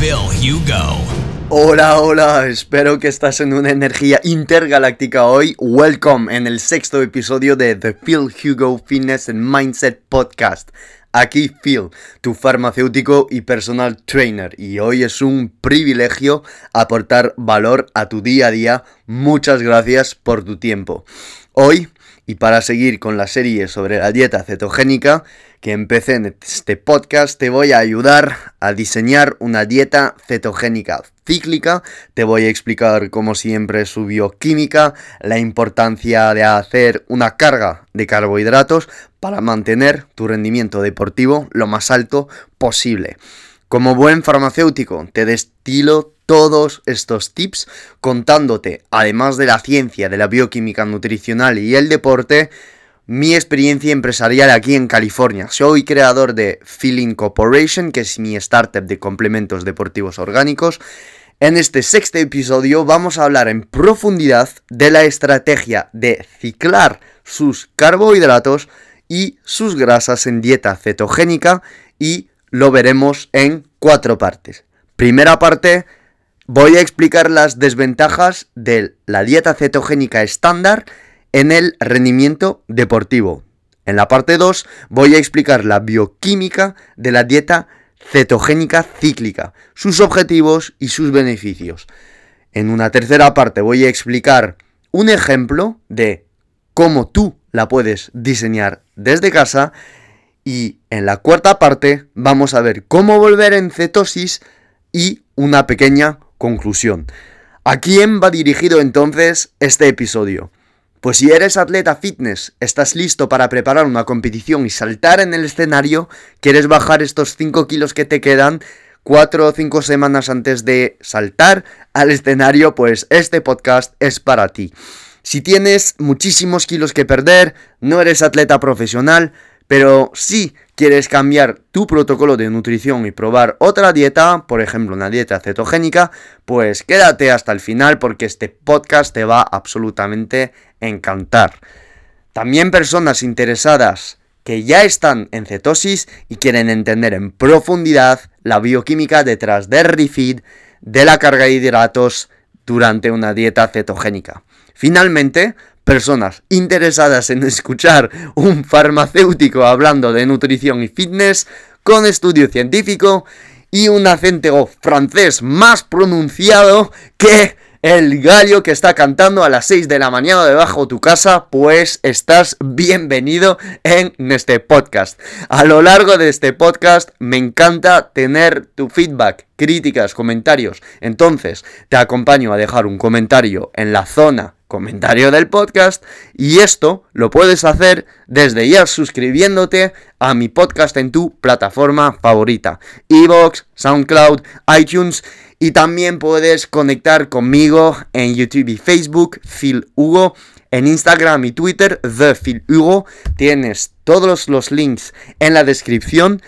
Phil Hugo. Hola, hola, espero que estás en una energía intergaláctica hoy. Welcome en el sexto episodio de The Phil Hugo Fitness and Mindset Podcast. Aquí Phil, tu farmacéutico y personal trainer, y hoy es un privilegio aportar valor a tu día a día. Muchas gracias por tu tiempo. Hoy, y para seguir con la serie sobre la dieta cetogénica, que empecé en este podcast, te voy a ayudar a diseñar una dieta cetogénica cíclica, te voy a explicar como siempre su bioquímica, la importancia de hacer una carga de carbohidratos para mantener tu rendimiento deportivo lo más alto posible. Como buen farmacéutico, te destilo todos estos tips contándote, además de la ciencia, de la bioquímica nutricional y el deporte, mi experiencia empresarial aquí en California. Soy creador de Feeling Corporation, que es mi startup de complementos deportivos orgánicos. En este sexto episodio vamos a hablar en profundidad de la estrategia de ciclar sus carbohidratos y sus grasas en dieta cetogénica y lo veremos en cuatro partes. Primera parte, voy a explicar las desventajas de la dieta cetogénica estándar en el rendimiento deportivo. En la parte 2 voy a explicar la bioquímica de la dieta cetogénica cíclica, sus objetivos y sus beneficios. En una tercera parte voy a explicar un ejemplo de cómo tú la puedes diseñar desde casa y en la cuarta parte vamos a ver cómo volver en cetosis y una pequeña conclusión. ¿A quién va dirigido entonces este episodio? Pues si eres atleta fitness, estás listo para preparar una competición y saltar en el escenario, quieres bajar estos 5 kilos que te quedan 4 o 5 semanas antes de saltar al escenario, pues este podcast es para ti. Si tienes muchísimos kilos que perder, no eres atleta profesional, pero si quieres cambiar tu protocolo de nutrición y probar otra dieta, por ejemplo una dieta cetogénica, pues quédate hasta el final porque este podcast te va absolutamente a encantar. También personas interesadas que ya están en cetosis y quieren entender en profundidad la bioquímica detrás del refeed, de la carga de hidratos durante una dieta cetogénica. Finalmente, personas interesadas en escuchar un farmacéutico hablando de nutrición y fitness con estudio científico y un acento francés más pronunciado que el gallo que está cantando a las 6 de la mañana debajo de tu casa, pues estás bienvenido en este podcast. A lo largo de este podcast me encanta tener tu feedback, críticas, comentarios. Entonces, te acompaño a dejar un comentario en la zona comentario del podcast y esto lo puedes hacer desde ya suscribiéndote a mi podcast en tu plataforma favorita, Evox, SoundCloud, iTunes y también puedes conectar conmigo en YouTube y Facebook, Phil Hugo, en Instagram y Twitter, The Phil Hugo. Tienes todos los links en la descripción.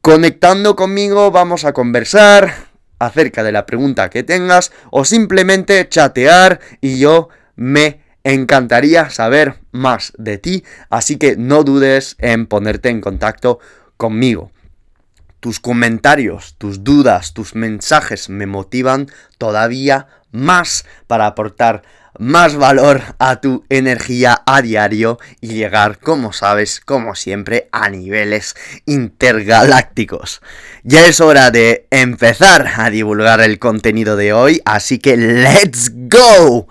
Conectando conmigo vamos a conversar, acerca de la pregunta que tengas o simplemente chatear y yo me encantaría saber más de ti, así que no dudes en ponerte en contacto conmigo. Tus comentarios, tus dudas, tus mensajes me motivan todavía más para aportar más valor a tu energía a diario y llegar, como sabes, como siempre, a niveles intergalácticos. Ya es hora de empezar a divulgar el contenido de hoy, así que ¡let's go!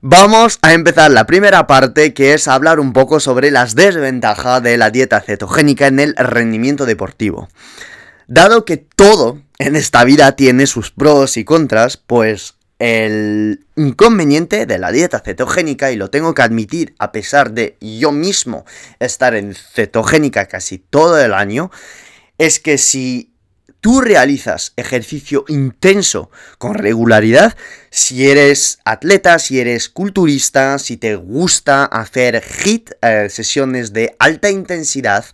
Vamos a empezar la primera parte que es hablar un poco sobre las desventajas de la dieta cetogénica en el rendimiento deportivo. Dado que todo en esta vida tiene sus pros y contras, pues el inconveniente de la dieta cetogénica, y lo tengo que admitir a pesar de yo mismo estar en cetogénica casi todo el año, es que si tú realizas ejercicio intenso con regularidad, si eres atleta, si eres culturista, si te gusta hacer HIT, eh, sesiones de alta intensidad,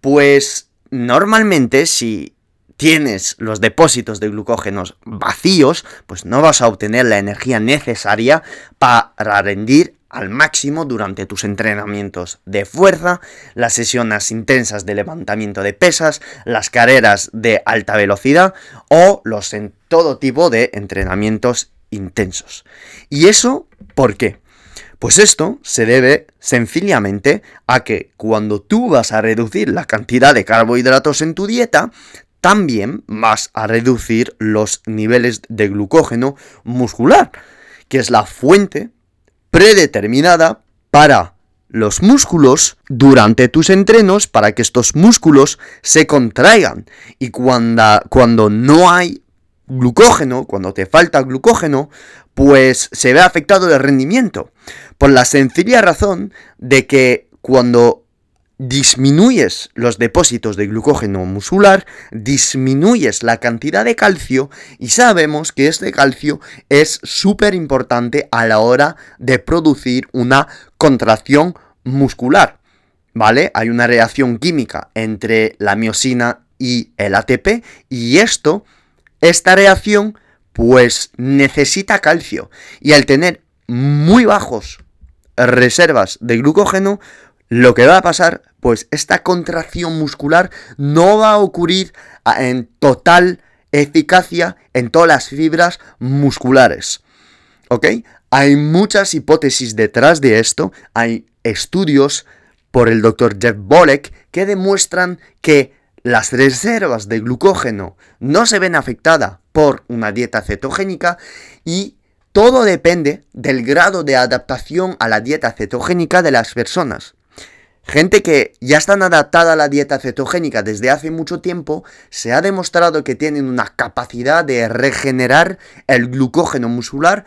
pues normalmente si tienes los depósitos de glucógenos vacíos, pues no vas a obtener la energía necesaria para rendir al máximo durante tus entrenamientos de fuerza, las sesiones intensas de levantamiento de pesas, las carreras de alta velocidad o los en todo tipo de entrenamientos intensos. ¿Y eso por qué? Pues esto se debe sencillamente a que cuando tú vas a reducir la cantidad de carbohidratos en tu dieta, también vas a reducir los niveles de glucógeno muscular, que es la fuente predeterminada para los músculos durante tus entrenos para que estos músculos se contraigan. Y cuando, cuando no hay glucógeno, cuando te falta glucógeno, pues se ve afectado el rendimiento. Por la sencilla razón de que cuando disminuyes los depósitos de glucógeno muscular, disminuyes la cantidad de calcio y sabemos que este calcio es súper importante a la hora de producir una contracción muscular. ¿Vale? Hay una reacción química entre la miosina y el ATP y esto, esta reacción, pues necesita calcio y al tener muy bajos reservas de glucógeno, lo que va a pasar, pues esta contracción muscular no va a ocurrir en total eficacia en todas las fibras musculares. ¿Ok? Hay muchas hipótesis detrás de esto, hay estudios por el doctor Jeff Bolek que demuestran que las reservas de glucógeno no se ven afectadas por una dieta cetogénica y todo depende del grado de adaptación a la dieta cetogénica de las personas. Gente que ya están adaptada a la dieta cetogénica desde hace mucho tiempo, se ha demostrado que tienen una capacidad de regenerar el glucógeno muscular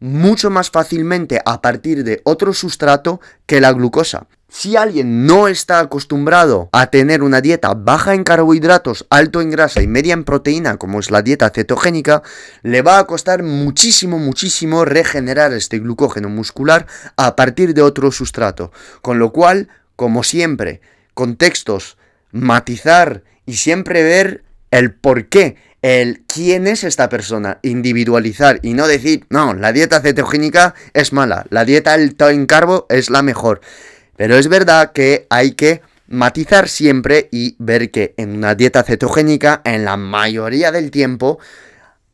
mucho más fácilmente a partir de otro sustrato que la glucosa. Si alguien no está acostumbrado a tener una dieta baja en carbohidratos, alto en grasa y media en proteína, como es la dieta cetogénica, le va a costar muchísimo, muchísimo regenerar este glucógeno muscular a partir de otro sustrato. Con lo cual, como siempre, contextos, matizar y siempre ver el por qué, el quién es esta persona, individualizar y no decir, no, la dieta cetogénica es mala, la dieta alta en carbo es la mejor. Pero es verdad que hay que matizar siempre y ver que en una dieta cetogénica, en la mayoría del tiempo,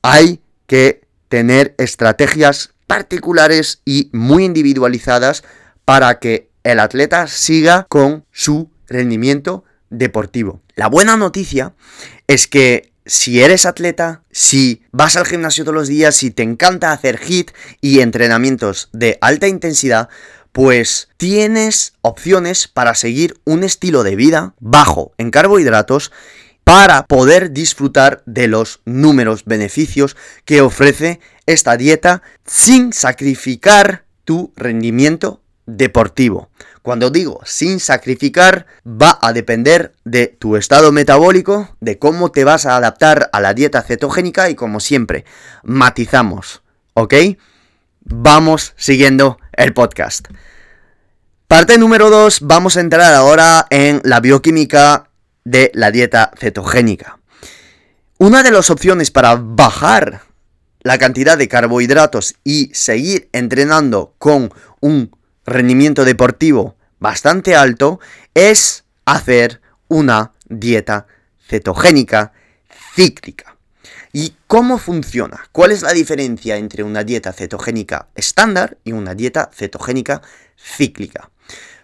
hay que tener estrategias particulares y muy individualizadas para que el atleta siga con su rendimiento deportivo. La buena noticia es que si eres atleta, si vas al gimnasio todos los días, si te encanta hacer HIT y entrenamientos de alta intensidad, pues tienes opciones para seguir un estilo de vida bajo en carbohidratos para poder disfrutar de los números beneficios que ofrece esta dieta sin sacrificar tu rendimiento deportivo. Cuando digo sin sacrificar, va a depender de tu estado metabólico, de cómo te vas a adaptar a la dieta cetogénica y como siempre, matizamos, ¿ok? Vamos siguiendo el podcast. Parte número 2, vamos a entrar ahora en la bioquímica de la dieta cetogénica. Una de las opciones para bajar la cantidad de carbohidratos y seguir entrenando con un rendimiento deportivo bastante alto es hacer una dieta cetogénica cíclica. ¿Y cómo funciona? ¿Cuál es la diferencia entre una dieta cetogénica estándar y una dieta cetogénica cíclica?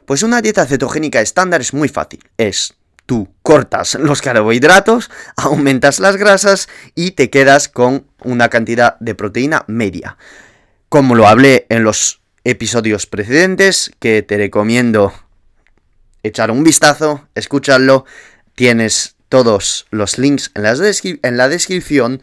Pues una dieta cetogénica estándar es muy fácil. Es tú cortas los carbohidratos, aumentas las grasas y te quedas con una cantidad de proteína media. Como lo hablé en los episodios precedentes que te recomiendo echar un vistazo, escucharlo. Tienes todos los links en, en la descripción.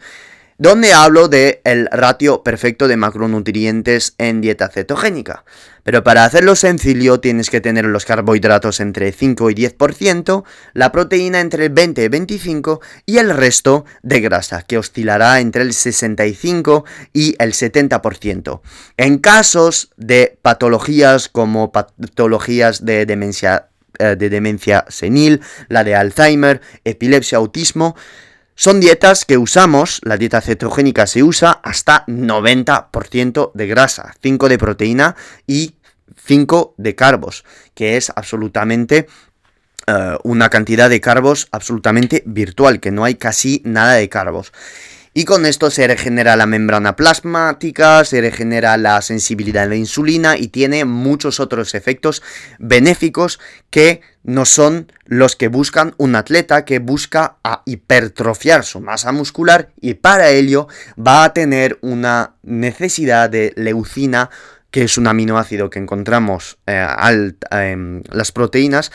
Donde hablo de el ratio perfecto de macronutrientes en dieta cetogénica. Pero para hacerlo sencillo tienes que tener los carbohidratos entre 5 y 10%, la proteína entre el 20 y 25 y el resto de grasa, que oscilará entre el 65 y el 70%. En casos de patologías como patologías de demencia, eh, de demencia senil, la de Alzheimer, epilepsia, autismo, son dietas que usamos, la dieta cetogénica se usa hasta 90% de grasa, 5 de proteína y 5 de carbos, que es absolutamente eh, una cantidad de carbos absolutamente virtual, que no hay casi nada de carbos. Y con esto se regenera la membrana plasmática, se regenera la sensibilidad a la insulina y tiene muchos otros efectos benéficos que no son los que buscan un atleta que busca a hipertrofiar su masa muscular y para ello va a tener una necesidad de leucina que es un aminoácido que encontramos en eh, las proteínas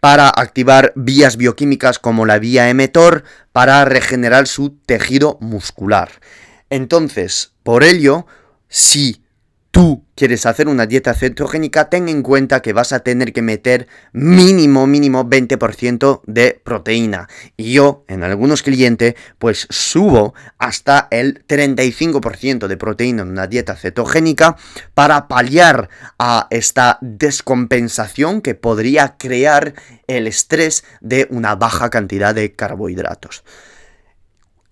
para activar vías bioquímicas como la vía mTOR para regenerar su tejido muscular. Entonces, por ello, si tú quieres hacer una dieta cetogénica, ten en cuenta que vas a tener que meter mínimo, mínimo 20% de proteína. Y yo, en algunos clientes, pues subo hasta el 35% de proteína en una dieta cetogénica para paliar a esta descompensación que podría crear el estrés de una baja cantidad de carbohidratos.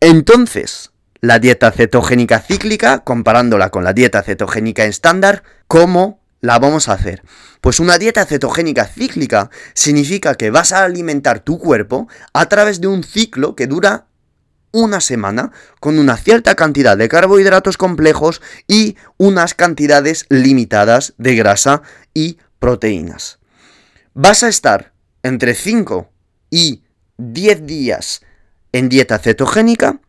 Entonces, la dieta cetogénica cíclica, comparándola con la dieta cetogénica estándar, ¿cómo la vamos a hacer? Pues una dieta cetogénica cíclica significa que vas a alimentar tu cuerpo a través de un ciclo que dura una semana con una cierta cantidad de carbohidratos complejos y unas cantidades limitadas de grasa y proteínas. Vas a estar entre 5 y 10 días en dieta cetogénica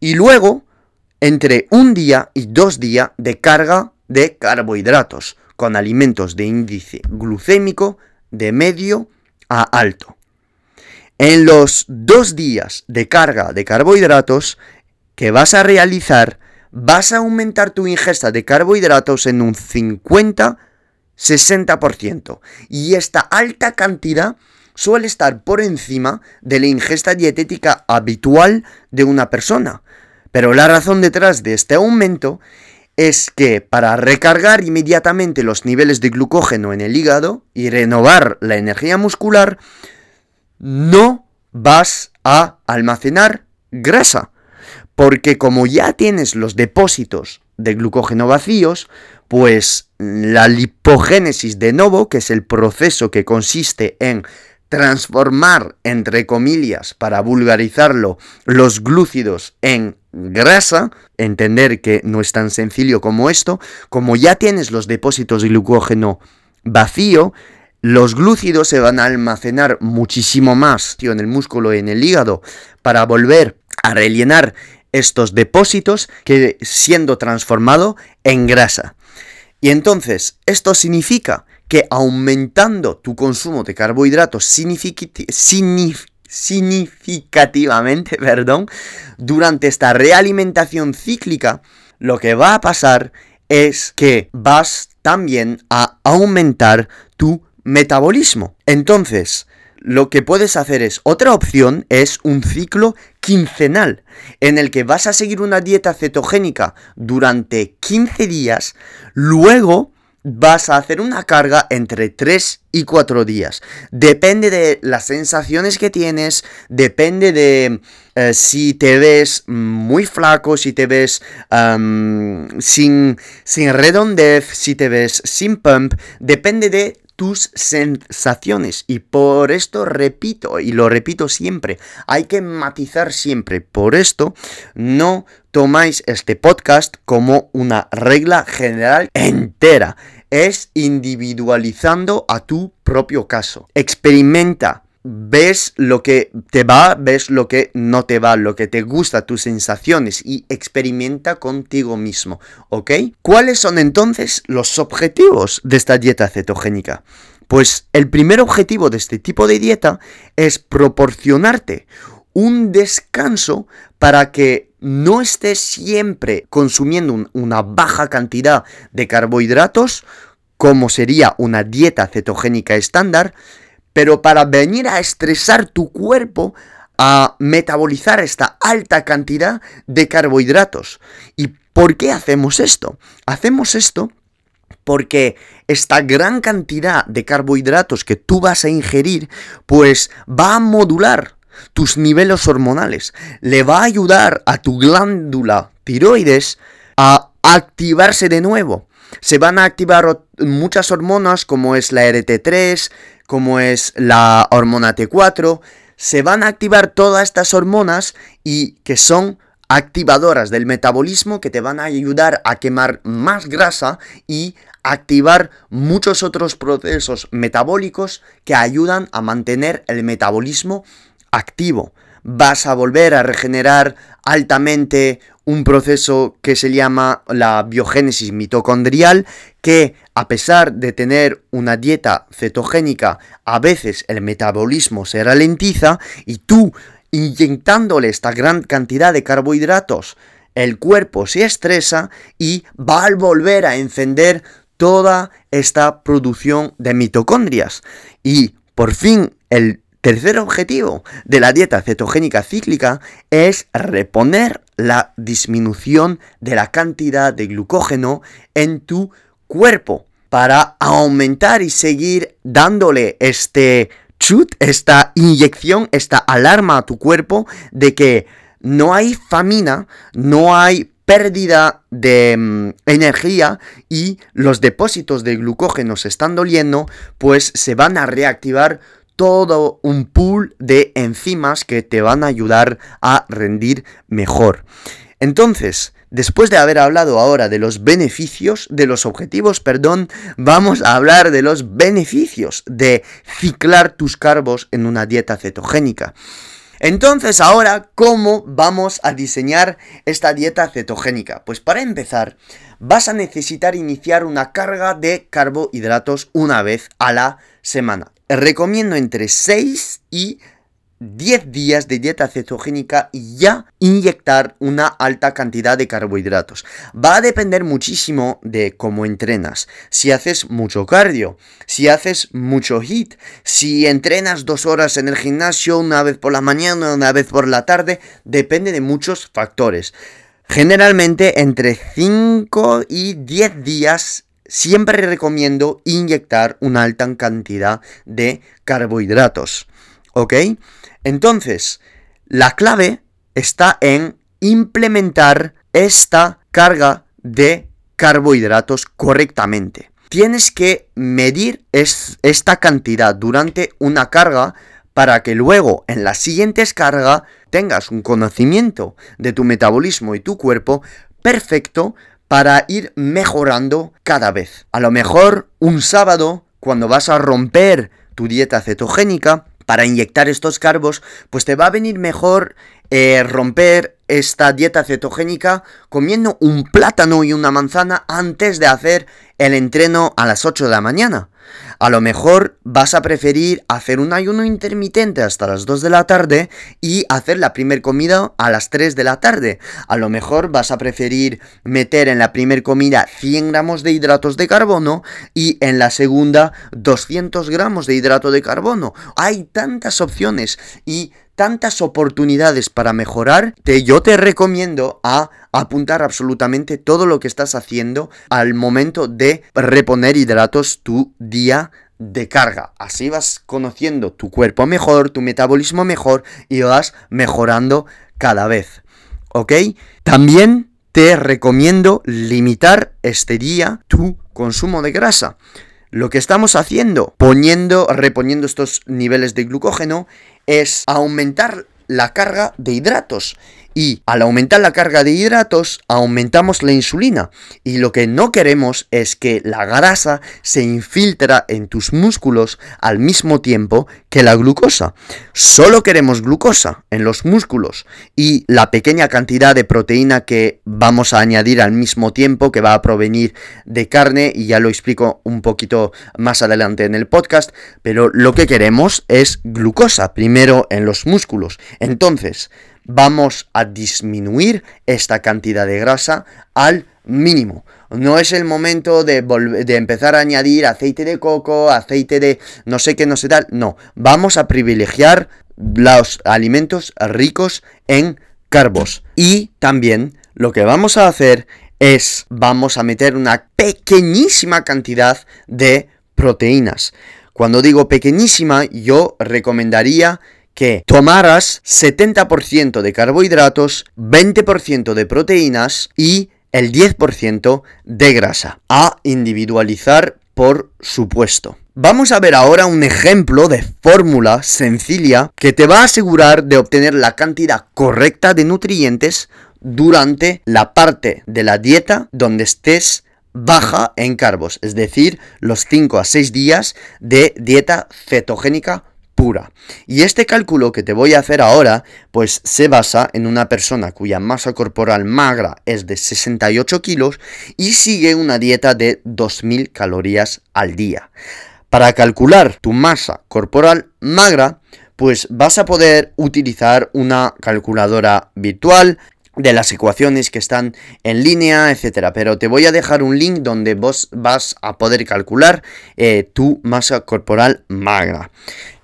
y luego entre un día y dos días de carga de carbohidratos con alimentos de índice glucémico de medio a alto. En los dos días de carga de carbohidratos que vas a realizar, vas a aumentar tu ingesta de carbohidratos en un 50-60%. Y esta alta cantidad suele estar por encima de la ingesta dietética habitual de una persona. Pero la razón detrás de este aumento es que para recargar inmediatamente los niveles de glucógeno en el hígado y renovar la energía muscular, no vas a almacenar grasa. Porque como ya tienes los depósitos de glucógeno vacíos, pues la lipogénesis de nuevo, que es el proceso que consiste en transformar, entre comillas, para vulgarizarlo, los glúcidos en grasa, entender que no es tan sencillo como esto, como ya tienes los depósitos de glucógeno vacío, los glúcidos se van a almacenar muchísimo más en el músculo y en el hígado para volver a rellenar estos depósitos que siendo transformado en grasa. Y entonces, esto significa que aumentando tu consumo de carbohidratos significativamente, perdón, durante esta realimentación cíclica, lo que va a pasar es que vas también a aumentar tu metabolismo. Entonces, lo que puedes hacer es, otra opción es un ciclo quincenal, en el que vas a seguir una dieta cetogénica durante 15 días, luego vas a hacer una carga entre 3 y 4 días. Depende de las sensaciones que tienes, depende de eh, si te ves muy flaco, si te ves sin, sin redondez, si te ves sin pump, depende de tus sensaciones. Y por esto repito, y lo repito siempre, hay que matizar siempre. Por esto no tomáis este podcast como una regla general entera. Es individualizando a tu propio caso. Experimenta ves lo que te va, ves lo que no te va, lo que te gusta, tus sensaciones y experimenta contigo mismo, ¿ok? ¿Cuáles son entonces los objetivos de esta dieta cetogénica? Pues el primer objetivo de este tipo de dieta es proporcionarte un descanso para que no estés siempre consumiendo una baja cantidad de carbohidratos, como sería una dieta cetogénica estándar, pero para venir a estresar tu cuerpo, a metabolizar esta alta cantidad de carbohidratos. ¿Y por qué hacemos esto? Hacemos esto porque esta gran cantidad de carbohidratos que tú vas a ingerir, pues va a modular tus niveles hormonales, le va a ayudar a tu glándula tiroides a activarse de nuevo. Se van a activar muchas hormonas como es la RT3, como es la hormona T4, se van a activar todas estas hormonas y que son activadoras del metabolismo que te van a ayudar a quemar más grasa y activar muchos otros procesos metabólicos que ayudan a mantener el metabolismo activo. Vas a volver a regenerar altamente un proceso que se llama la biogénesis mitocondrial, que a pesar de tener una dieta cetogénica, a veces el metabolismo se ralentiza y tú inyectándole esta gran cantidad de carbohidratos, el cuerpo se estresa y va a volver a encender toda esta producción de mitocondrias. Y por fin el tercer objetivo de la dieta cetogénica cíclica es reponer la disminución de la cantidad de glucógeno en tu cuerpo para aumentar y seguir dándole este chut, esta inyección, esta alarma a tu cuerpo de que no hay famina, no hay pérdida de mm, energía y los depósitos de glucógeno se están doliendo, pues se van a reactivar todo un pool de enzimas que te van a ayudar a rendir mejor. Entonces, después de haber hablado ahora de los beneficios, de los objetivos, perdón, vamos a hablar de los beneficios de ciclar tus carbos en una dieta cetogénica. Entonces ahora, ¿cómo vamos a diseñar esta dieta cetogénica? Pues para empezar, vas a necesitar iniciar una carga de carbohidratos una vez a la semana. Recomiendo entre 6 y 10 días de dieta cetogénica y ya inyectar una alta cantidad de carbohidratos. Va a depender muchísimo de cómo entrenas. Si haces mucho cardio, si haces mucho HIT, si entrenas dos horas en el gimnasio, una vez por la mañana, una vez por la tarde, depende de muchos factores. Generalmente entre 5 y 10 días siempre recomiendo inyectar una alta cantidad de carbohidratos. ¿Ok? Entonces, la clave está en implementar esta carga de carbohidratos correctamente. Tienes que medir esta cantidad durante una carga para que luego en la siguiente carga tengas un conocimiento de tu metabolismo y tu cuerpo perfecto para ir mejorando cada vez. A lo mejor un sábado, cuando vas a romper tu dieta cetogénica, para inyectar estos carbos, pues te va a venir mejor eh, romper esta dieta cetogénica comiendo un plátano y una manzana antes de hacer el entreno a las 8 de la mañana. A lo mejor vas a preferir hacer un ayuno intermitente hasta las 2 de la tarde y hacer la primer comida a las 3 de la tarde. A lo mejor vas a preferir meter en la primer comida 100 gramos de hidratos de carbono y en la segunda 200 gramos de hidrato de carbono. Hay tantas opciones y tantas oportunidades para mejorar que yo te recomiendo a apuntar absolutamente todo lo que estás haciendo al momento de reponer hidratos tu día de carga. Así vas conociendo tu cuerpo mejor, tu metabolismo mejor y vas mejorando cada vez. ¿Ok? También te recomiendo limitar este día tu consumo de grasa. Lo que estamos haciendo, poniendo, reponiendo estos niveles de glucógeno, es aumentar la carga de hidratos y al aumentar la carga de hidratos aumentamos la insulina y lo que no queremos es que la grasa se infiltra en tus músculos al mismo tiempo que la glucosa. Solo queremos glucosa en los músculos y la pequeña cantidad de proteína que vamos a añadir al mismo tiempo que va a provenir de carne y ya lo explico un poquito más adelante en el podcast, pero lo que queremos es glucosa primero en los músculos. Entonces, vamos a disminuir esta cantidad de grasa al mínimo. No es el momento de, de, empezar a añadir aceite de coco, aceite de no sé qué, no sé tal. No, vamos a privilegiar los alimentos ricos en carbos. Y también lo que vamos a hacer es, vamos a meter una pequeñísima cantidad de proteínas. Cuando digo pequeñísima, yo recomendaría que tomaras 70% de carbohidratos, 20% de proteínas y el 10% de grasa. A individualizar, por supuesto. Vamos a ver ahora un ejemplo de fórmula sencilla que te va a asegurar de obtener la cantidad correcta de nutrientes durante la parte de la dieta donde estés baja en carbos, es decir, los 5 a 6 días de dieta cetogénica Y este cálculo que te voy a hacer ahora, pues se basa en una persona cuya masa corporal magra es de 68 kilos y sigue una dieta de 2000 calorías al día. Para calcular tu masa corporal magra, pues vas a poder utilizar una calculadora virtual de las ecuaciones que están en línea, etcétera. Pero te voy a dejar un link donde vos vas a poder calcular eh, tu masa corporal magra.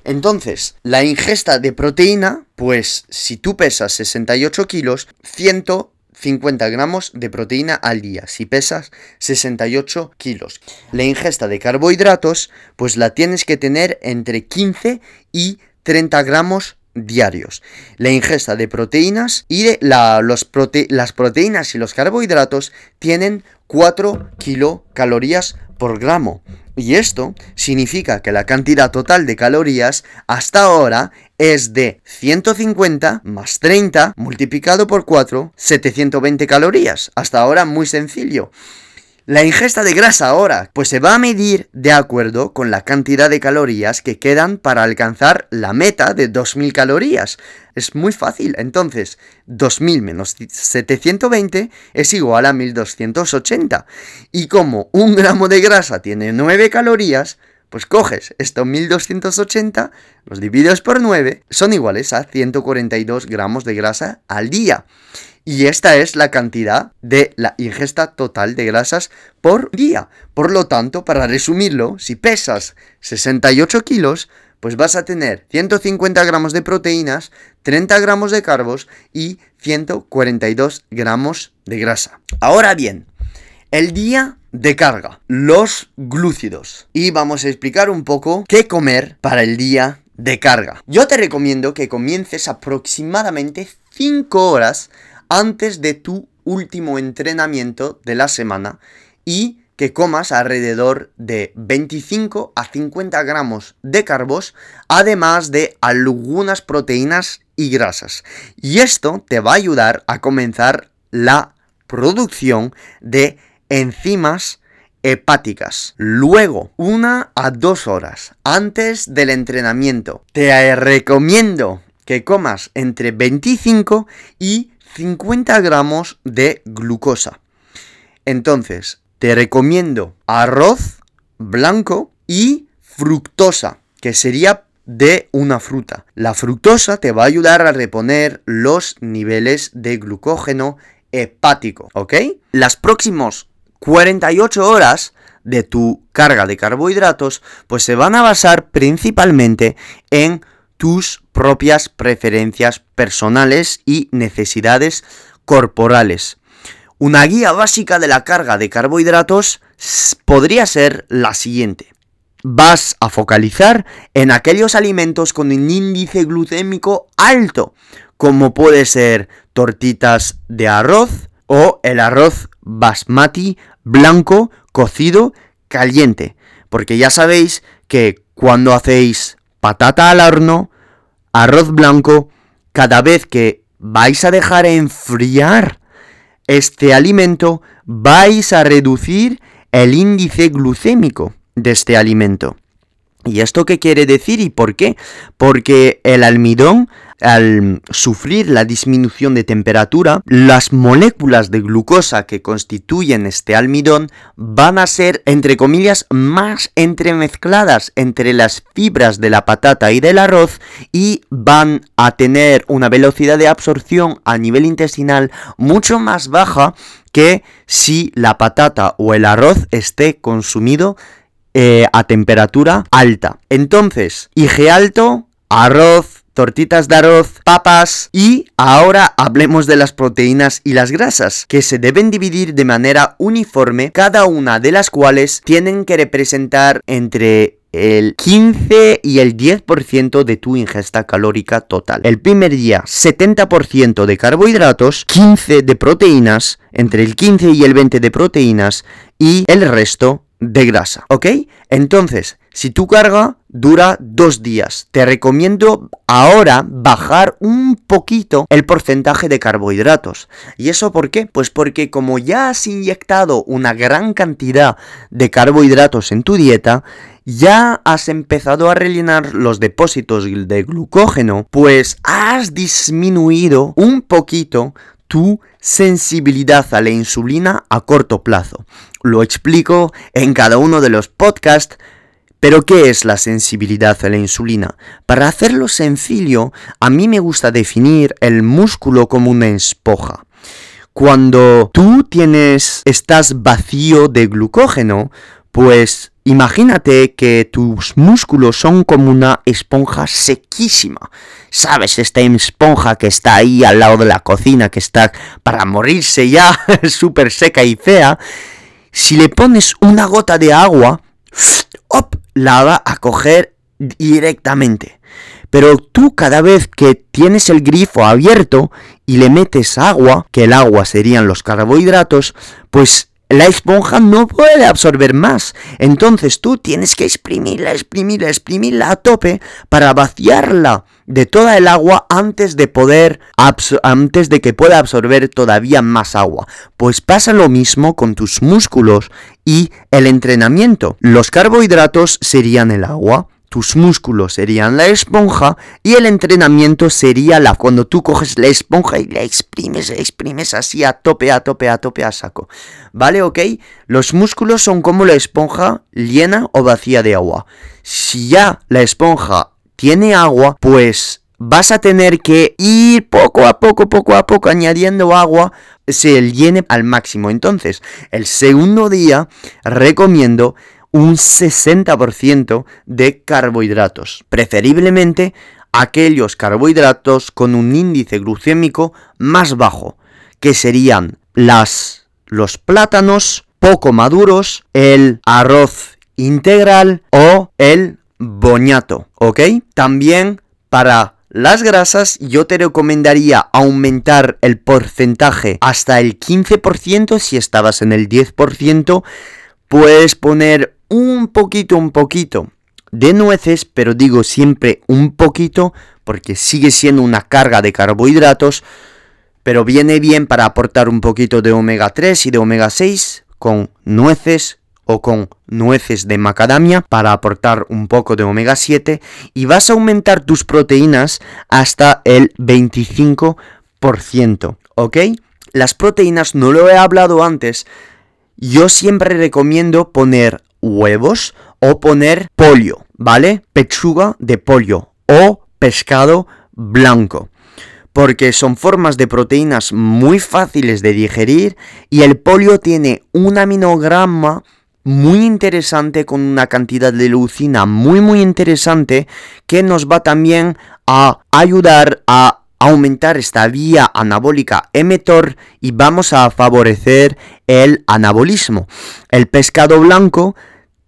Entonces, la ingesta de proteína, pues si tú pesas 68 kilos, 150 gramos de proteína al día, si pesas 68 kilos. La ingesta de carbohidratos, pues la tienes que tener entre 15 y 30 gramos diarios. La ingesta de proteínas y de las proteínas y los carbohidratos tienen 4 kilocalorías por gramo. Y esto significa que la cantidad total de calorías hasta ahora es de 150 más 30 multiplicado por 4, 720 calorías. Hasta ahora muy sencillo. La ingesta de grasa ahora, pues se va a medir de acuerdo con la cantidad de calorías que quedan para alcanzar la meta de 2000 calorías. Es muy fácil, entonces 2000 menos 720 es igual a 1280. Y como un gramo de grasa tiene 9 calorías, pues coges estos 1280, los divides por 9, son iguales a 142 gramos de grasa al día. Y esta es la cantidad de la ingesta total de grasas por día. Por lo tanto, para resumirlo, si pesas 68 kilos, pues vas a tener 150 gramos de proteínas, 30 gramos de carbos y 142 gramos de grasa. Ahora bien, el día de carga, los glúcidos. Y vamos a explicar un poco qué comer para el día de carga. Yo te recomiendo que comiences aproximadamente 5 horas antes de tu último entrenamiento de la semana y que comas alrededor de 25 a 50 gramos de carbos, además de algunas proteínas y grasas. Y esto te va a ayudar a comenzar la producción de enzimas hepáticas. Luego, una a dos horas antes del entrenamiento, te recomiendo que comas entre 25 y 50 gramos de glucosa. Entonces, te recomiendo arroz blanco y fructosa, que sería de una fruta. La fructosa te va a ayudar a reponer los niveles de glucógeno hepático, ¿ok? Las próximas 48 horas de tu carga de carbohidratos, pues se van a basar principalmente en tus propias preferencias personales y necesidades corporales. Una guía básica de la carga de carbohidratos podría ser la siguiente. Vas a focalizar en aquellos alimentos con un índice glucémico alto, como puede ser tortitas de arroz o el arroz basmati blanco cocido caliente. Porque ya sabéis que cuando hacéis patata al horno, arroz blanco, cada vez que vais a dejar enfriar este alimento, vais a reducir el índice glucémico de este alimento. ¿Y esto qué quiere decir y por qué? Porque el almidón al sufrir la disminución de temperatura, las moléculas de glucosa que constituyen este almidón van a ser, entre comillas, más entremezcladas entre las fibras de la patata y del arroz y van a tener una velocidad de absorción a nivel intestinal mucho más baja que si la patata o el arroz esté consumido eh, a temperatura alta. Entonces, IG alto, arroz, tortitas de arroz, papas y ahora hablemos de las proteínas y las grasas, que se deben dividir de manera uniforme, cada una de las cuales tienen que representar entre el 15 y el 10% de tu ingesta calórica total. El primer día 70% de carbohidratos, 15 de proteínas, entre el 15 y el 20 de proteínas y el resto de grasa, ¿ok? Entonces, si tu carga dura dos días, te recomiendo ahora bajar un poquito el porcentaje de carbohidratos. ¿Y eso por qué? Pues porque como ya has inyectado una gran cantidad de carbohidratos en tu dieta, ya has empezado a rellenar los depósitos de glucógeno, pues has disminuido un poquito tu sensibilidad a la insulina a corto plazo. Lo explico en cada uno de los podcasts, pero ¿qué es la sensibilidad a la insulina? Para hacerlo sencillo, a mí me gusta definir el músculo como una esponja. Cuando tú tienes, estás vacío de glucógeno, pues imagínate que tus músculos son como una esponja sequísima. ¿Sabes? Esta esponja que está ahí al lado de la cocina, que está para morirse ya, súper seca y fea. Si le pones una gota de agua, ¡op! La va a coger directamente. Pero tú cada vez que tienes el grifo abierto y le metes agua, que el agua serían los carbohidratos, pues la esponja no puede absorber más. Entonces tú tienes que exprimirla, exprimirla, exprimirla a tope para vaciarla de toda el agua antes de poder antes de que pueda absorber todavía más agua. Pues pasa lo mismo con tus músculos y el entrenamiento. Los carbohidratos serían el agua tus músculos serían la esponja y el entrenamiento sería la cuando tú coges la esponja y la exprimes, exprimes así a tope, a tope, a tope, a saco. ¿Vale? ¿Ok? Los músculos son como la esponja llena o vacía de agua. Si ya la esponja tiene agua, pues vas a tener que ir poco a poco, poco a poco añadiendo agua se llene al máximo. Entonces, el segundo día recomiendo un 60% de carbohidratos, preferiblemente aquellos carbohidratos con un índice glucémico más bajo, que serían las, los plátanos poco maduros, el arroz integral o el boñato, ¿ok? También para las grasas yo te recomendaría aumentar el porcentaje hasta el 15% si estabas en el 10%. Puedes poner un poquito, un poquito de nueces, pero digo siempre un poquito porque sigue siendo una carga de carbohidratos, pero viene bien para aportar un poquito de omega 3 y de omega 6 con nueces o con nueces de macadamia para aportar un poco de omega 7 y vas a aumentar tus proteínas hasta el 25%, ¿ok? Las proteínas, no lo he hablado antes, yo siempre recomiendo poner huevos o poner pollo, ¿vale? Pechuga de pollo o pescado blanco. Porque son formas de proteínas muy fáciles de digerir y el pollo tiene un aminograma muy interesante con una cantidad de leucina muy muy interesante que nos va también a ayudar a aumentar esta vía anabólica emetor y vamos a favorecer el anabolismo. El pescado blanco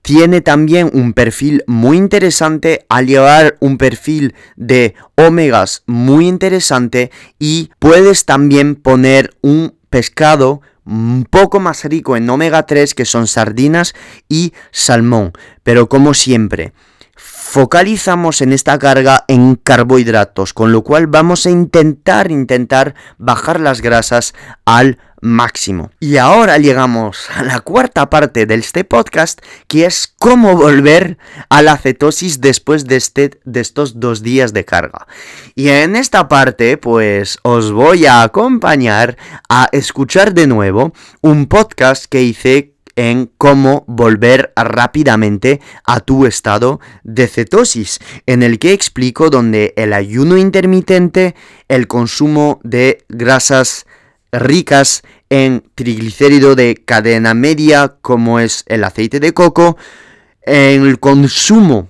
tiene también un perfil muy interesante al llevar un perfil de omegas muy interesante y puedes también poner un pescado un poco más rico en omega 3 que son sardinas y salmón. Pero como siempre, focalizamos en esta carga en carbohidratos, con lo cual vamos a intentar, intentar bajar las grasas al máximo. Y ahora llegamos a la cuarta parte de este podcast, que es cómo volver a la cetosis después de, este, de estos dos días de carga. Y en esta parte, pues os voy a acompañar a escuchar de nuevo un podcast que hice en cómo volver rápidamente a tu estado de cetosis, en el que explico donde el ayuno intermitente, el consumo de grasas ricas en triglicérido de cadena media como es el aceite de coco, en el consumo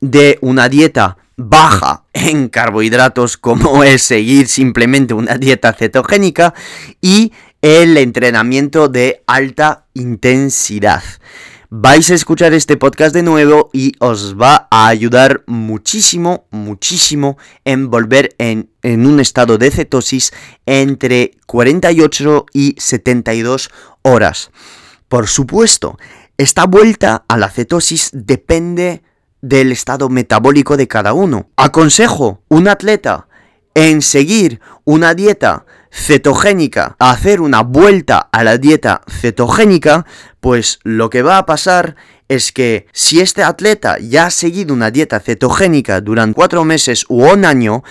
de una dieta baja en carbohidratos como es seguir simplemente una dieta cetogénica y el entrenamiento de alta intensidad vais a escuchar este podcast de nuevo y os va a ayudar muchísimo, muchísimo en volver en, un estado de cetosis entre 48 y 72 horas. Por supuesto, esta vuelta a la cetosis depende del estado metabólico de cada uno. Aconsejo un atleta en seguir una dieta cetogénica, hacer una vuelta a la dieta cetogénica, pues lo que va a pasar es que si este atleta ya ha seguido una dieta cetogénica durante cuatro meses u un año,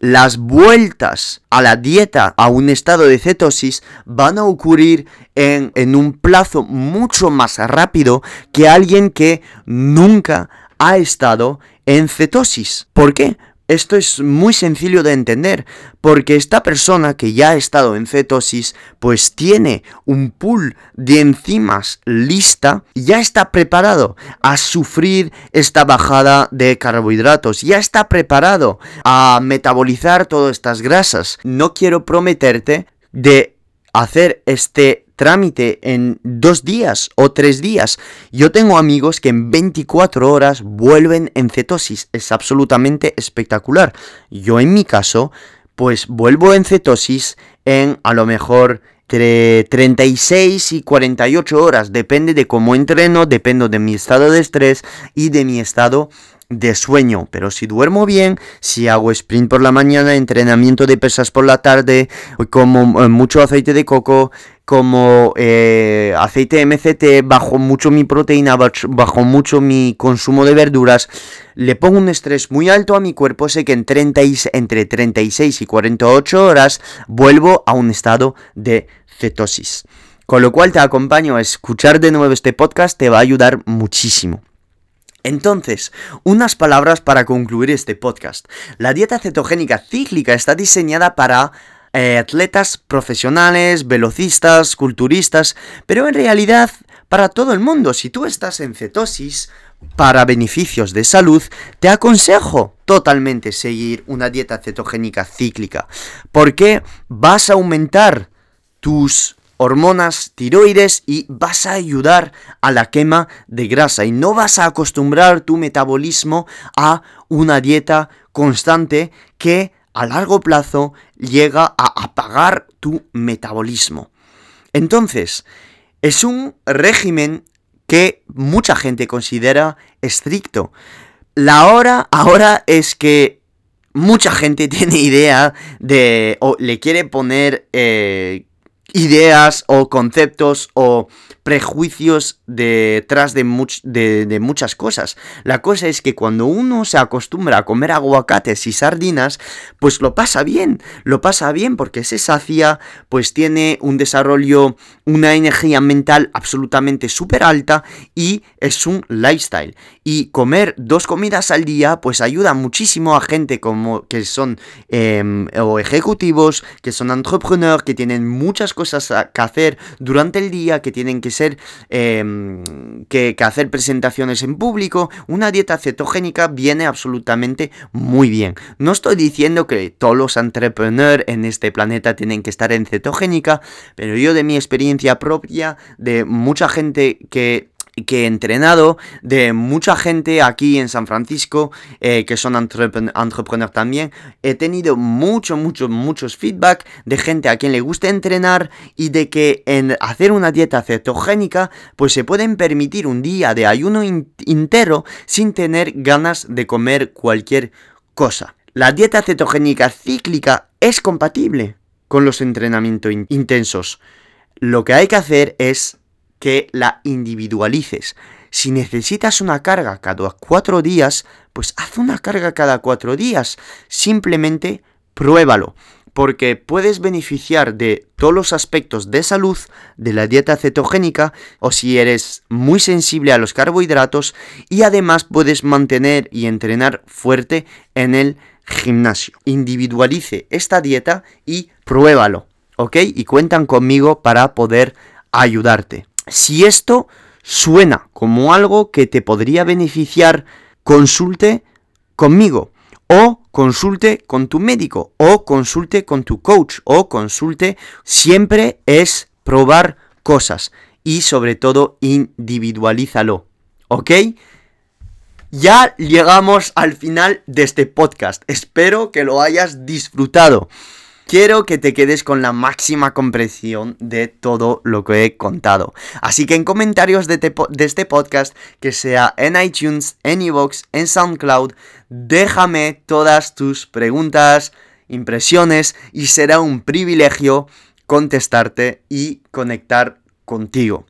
las vueltas a la dieta, a un estado de cetosis, van a ocurrir en, en, un plazo mucho más rápido que alguien que nunca ha estado en cetosis. ¿Por qué? Esto es muy sencillo de entender, porque esta persona que ya ha estado en cetosis, pues tiene un pool de enzimas lista, ya está preparado a sufrir esta bajada de carbohidratos, ya está preparado a metabolizar todas estas grasas. No quiero prometerte de hacer este trámite en dos días o tres días. Yo tengo amigos que en 24 horas vuelven en cetosis. Es absolutamente espectacular. Yo en mi caso, pues vuelvo en cetosis en a lo mejor entre 36 y 48 horas. Depende de cómo entreno, depende de mi estado de estrés y de mi estado de sueño, pero si duermo bien, si hago sprint por la mañana, entrenamiento de pesas por la tarde, como eh, mucho aceite de coco, como eh, aceite MCT, bajo mucho mi proteína, bajo mucho mi consumo de verduras, le pongo un estrés muy alto a mi cuerpo, sé que en 30 entre 36 y 48 horas vuelvo a un estado de cetosis. Con lo cual te acompaño a escuchar de nuevo este podcast, te va a ayudar muchísimo. Entonces, unas palabras para concluir este podcast. La dieta cetogénica cíclica está diseñada para eh, atletas profesionales, velocistas, culturistas, pero en realidad para todo el mundo. Si tú estás en cetosis, para beneficios de salud, te aconsejo totalmente seguir una dieta cetogénica cíclica, porque vas a aumentar tus hormonas tiroides y vas a ayudar a la quema de grasa y no vas a acostumbrar tu metabolismo a una dieta constante que a largo plazo llega a apagar tu metabolismo. Entonces, es un régimen que mucha gente considera estricto. La hora ahora es que mucha gente tiene idea de o le quiere poner eh, ideas o conceptos o prejuicios detrás de, muchas cosas. La cosa es que cuando uno se acostumbra a comer aguacates y sardinas, pues lo pasa bien, lo pasa bien porque se sacia, pues tiene un desarrollo, una energía mental absolutamente súper alta y es un lifestyle. Y comer dos comidas al día, pues ayuda muchísimo a gente como que son em, o ejecutivos, que son entrepreneurs, que tienen muchas cosas que hacer durante el día, que tienen que em, que, hacer presentaciones en público, una dieta cetogénica viene absolutamente muy bien. No estoy diciendo que todos los entrepreneurs en este planeta tienen que estar en cetogénica, pero yo de mi experiencia propia, de mucha gente que que he entrenado de mucha gente aquí en San Francisco eh, que son entrepreneurs también. He tenido mucho, mucho, muchos feedback de gente a quien le gusta entrenar y de que en hacer una dieta cetogénica pues se pueden permitir un día de ayuno entero sin tener ganas de comer cualquier cosa. La dieta cetogénica cíclica es compatible con los entrenamientos intensos. Lo que hay que hacer es que la individualices. Si necesitas una carga cada cuatro días, pues haz una carga cada cuatro días. Simplemente pruébalo porque puedes beneficiar de todos los aspectos de salud de la dieta cetogénica o si eres muy sensible a los carbohidratos y además puedes mantener y entrenar fuerte en el gimnasio. Individualice esta dieta y pruébalo, ¿ok? Y cuentan conmigo para poder ayudarte. Si esto suena como algo que te podría beneficiar, consulte conmigo o consulte con tu médico o consulte con tu coach o consulte. Siempre es probar cosas y sobre todo individualízalo. ¿Ok? Ya llegamos al final de este podcast. Espero que lo hayas disfrutado quiero que te quedes con la máxima comprensión de todo lo que he contado. Así que en comentarios de, este podcast, que sea en iTunes, en iVoox, en SoundCloud, déjame todas tus preguntas, impresiones y será un privilegio contestarte y conectar contigo.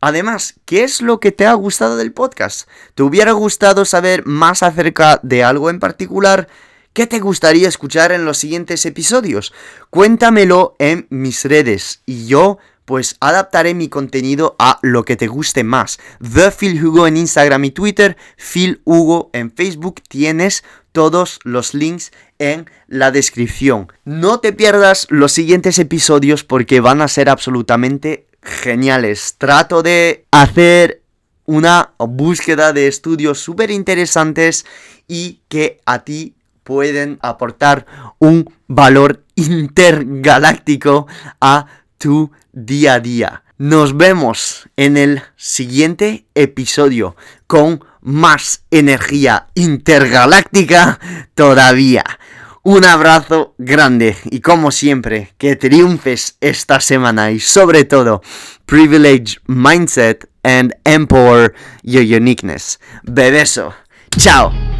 Además, ¿qué es lo que te ha gustado del podcast? ¿Te hubiera gustado saber más acerca de algo en particular? ¿Qué te gustaría escuchar en los siguientes episodios? Cuéntamelo en mis redes y yo pues adaptaré mi contenido a lo que te guste más. The Phil Hugo en Instagram y Twitter, Phil Hugo en Facebook, tienes todos los links en la descripción. No te pierdas los siguientes episodios porque van a ser absolutamente geniales. Trato de hacer una búsqueda de estudios súper interesantes y que a ti pueden aportar un valor intergaláctico a tu día a día. Nos vemos en el siguiente episodio con más energía intergaláctica todavía. Un abrazo grande y como siempre, que triunfes esta semana y sobre todo, privilege mindset and empower your uniqueness. Bebeso. Chao.